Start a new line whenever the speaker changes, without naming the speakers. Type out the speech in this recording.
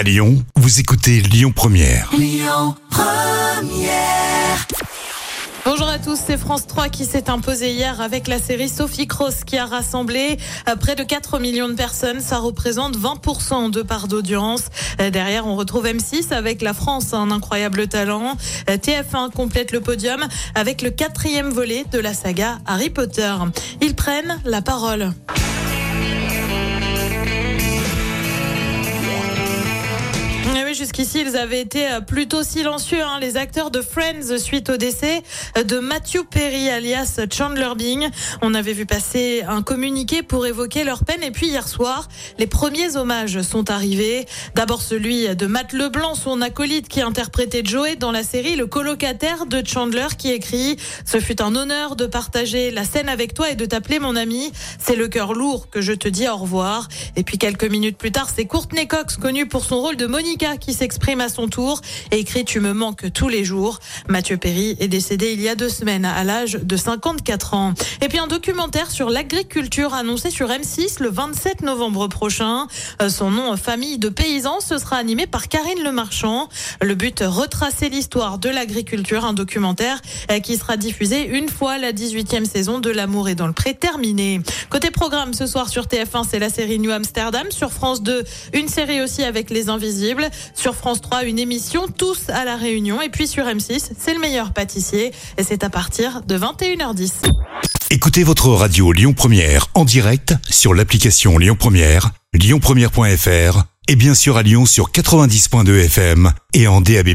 À Lyon, vous écoutez Lyon Première.
Bonjour à tous, c'est France 3 qui s'est imposé hier avec la série Sophie Cross qui a rassemblé euh, près de 4 millions de personnes. Ça représente 20% de part d'audience. Euh, Derrière, on retrouve M6 avec La France, un incroyable talent. Euh, TF1 complète le podium avec le quatrième volet de la saga Harry Potter. Ils prennent la parole. Jusqu'ici, ils avaient été euh, plutôt silencieux, hein, les acteurs de Friends, suite au décès euh, de Matthew Perry, alias Chandler Bing. On avait vu passer un communiqué pour évoquer leur peine. Et puis hier soir, les premiers hommages sont arrivés. D'abord celui de Matt Leblanc, son acolyte qui interprétait Joey dans la série Le colocataire de Chandler, qui écrit « Ce fut un honneur de partager la scène avec toi et de t'appeler mon ami. C'est le cœur lourd que je te dis au revoir. » Et puis quelques minutes plus tard, c'est Courtney Cox, connue pour son rôle de Monica, qui s'exprime à son tour et écrit Tu me manques tous les jours. Mathieu Perry est décédé il y a deux semaines à l'âge de 54 ans. Et puis un documentaire sur l'agriculture annoncé sur M6 le 27 novembre prochain. Euh, Son nom, Famille de paysans, ce sera animé par Karine Lemarchand. Le but, retracer l'histoire de l'agriculture, un documentaire euh, qui sera diffusé une fois la 18e saison de L'amour est dans le pré terminée. Côté programme, ce soir sur TF1, c'est la série New Amsterdam. Sur France 2, une série aussi avec Les Invisibles. Sur France 3, une émission Tous à la Réunion. Et puis sur M6, c'est le meilleur pâtissier. Et c'est à partir de 21h10.
Écoutez votre radio Lyon Première en direct sur l'application Lyon Première, lyonpremière.fr et bien sûr à Lyon sur 90.2 FM et en DAB+.